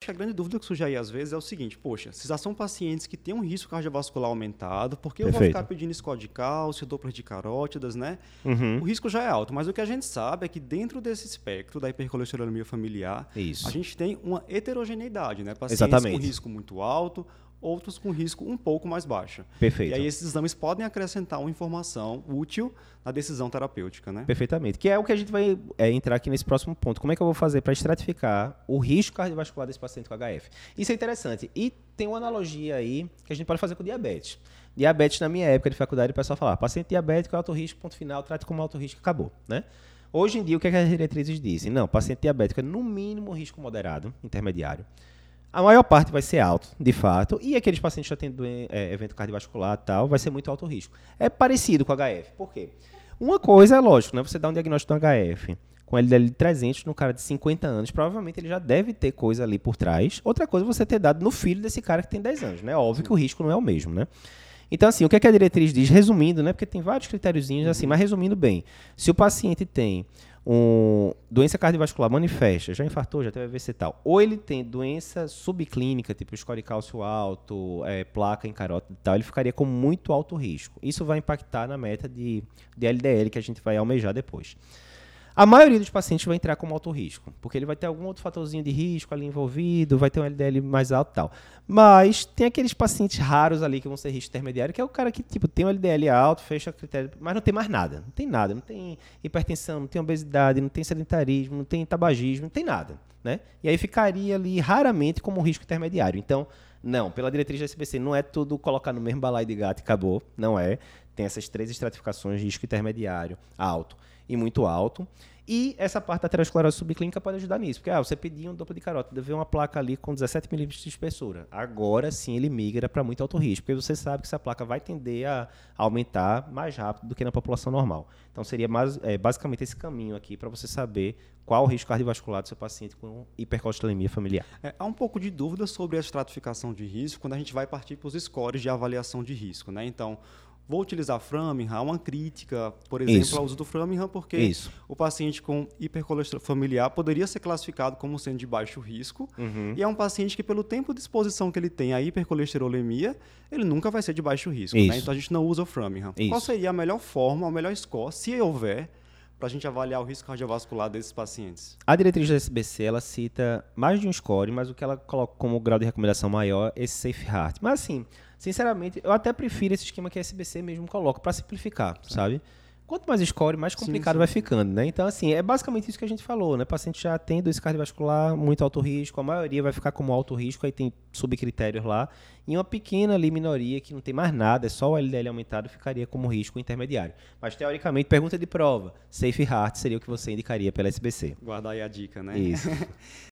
que a grande dúvida que surge aí às vezes é o seguinte, poxa, se já são pacientes que têm um risco cardiovascular aumentado, por que eu vou ficar pedindo score de cálcio, doppler de carótidas, né? Uhum. O risco já é alto, mas o que a gente sabe é que dentro desse espectro da hipercolesterolemia familiar, Isso. a gente tem uma heterogeneidade, né? Pacientes Exatamente. com risco muito alto, outros com risco um pouco mais baixo. Perfeito. E aí esses exames podem acrescentar uma informação útil na decisão terapêutica, né? Perfeitamente. Que é o que a gente vai é, entrar aqui nesse próximo ponto. Como é que eu vou fazer para estratificar o risco cardiovascular desse paciente com HF? Isso é interessante. E tem uma analogia aí que a gente pode fazer com diabetes. Diabetes, na minha época de faculdade, o pessoal falava, paciente diabético é alto risco, ponto final, trate como alto risco, acabou, né? Hoje em dia, o que, é que as diretrizes dizem? Não, paciente diabético é no mínimo risco moderado, intermediário. A maior parte vai ser alto, de fato, e aqueles pacientes que já têm é, evento cardiovascular e tal, vai ser muito alto risco. É parecido com HF. Por quê? Uma coisa é lógico, né? Você dá um diagnóstico do HF com LDL de 300 no cara de 50 anos, provavelmente ele já deve ter coisa ali por trás. Outra coisa é você ter dado no filho desse cara que tem 10 anos, né? Óbvio que o risco não é o mesmo, né? Então, assim, o que, é que a diretriz diz? Resumindo, né? Porque tem vários critériozinhos assim, mas resumindo bem. Se o paciente tem um, doença cardiovascular manifesta, já infartou, já teve AVC e tal, ou ele tem doença subclínica, tipo score cálcio alto, é, placa em carótida e tal, ele ficaria com muito alto risco. Isso vai impactar na meta de, de LDL que a gente vai almejar depois. A maioria dos pacientes vai entrar como alto risco, porque ele vai ter algum outro fatorzinho de risco ali envolvido, vai ter um LDL mais alto e tal. Mas tem aqueles pacientes raros ali que vão ser risco intermediário, que é o cara que tipo tem um LDL alto, fecha critério, mas não tem mais nada. Não tem nada, não tem hipertensão, não tem obesidade, não tem sedentarismo, não tem tabagismo, não tem nada, né? E aí ficaria ali raramente como um risco intermediário. Então, não, pela diretriz da SBC, não é tudo colocar no mesmo balaio de gato e acabou, não é. Tem essas três estratificações, risco intermediário, alto e muito alto. E essa parte da aterosclerose subclínica pode ajudar nisso. Porque ah, você pediu um duplo de carótida, vê uma placa ali com 17 milímetros de espessura. Agora sim ele migra para muito alto risco, porque você sabe que essa placa vai tender a aumentar mais rápido do que na população normal. Então seria mais, é, basicamente esse caminho aqui para você saber qual o risco cardiovascular do seu paciente com hipercolesterolemia familiar. É, há um pouco de dúvida sobre a estratificação de risco quando a gente vai partir para os scores de avaliação de risco, né? Então, vou utilizar Framingham, há uma crítica, por exemplo, Isso. ao uso do Framingham, porque Isso. o paciente com hipercolesterol familiar poderia ser classificado como sendo de baixo risco, e é um paciente que, pelo tempo de exposição que ele tem à hipercolesterolemia, ele nunca vai ser de baixo risco, né? Então a gente não usa o Framingham. Isso. Qual seria a melhor forma, o melhor score, se houver, para a gente avaliar o risco cardiovascular desses pacientes? A diretriz da SBC, ela cita mais de um score, mas o que ela coloca como grau de recomendação maior é esse Safe Heart. Mas assim, sinceramente, eu até prefiro esse esquema que a SBC mesmo coloca para simplificar, sabe? Quanto mais score, mais complicado sim. vai ficando, né? Então, assim, é basicamente isso que a gente falou, né? O paciente já tem doença cardiovascular, muito alto risco, a maioria vai ficar como alto risco, aí tem subcritérios lá, e uma pequena ali minoria que não tem mais nada, é só o LDL aumentado, ficaria como risco intermediário. Mas, teoricamente, pergunta de prova, Safe Heart seria o que você indicaria pela SBC. Guardar aí a dica, né? Isso.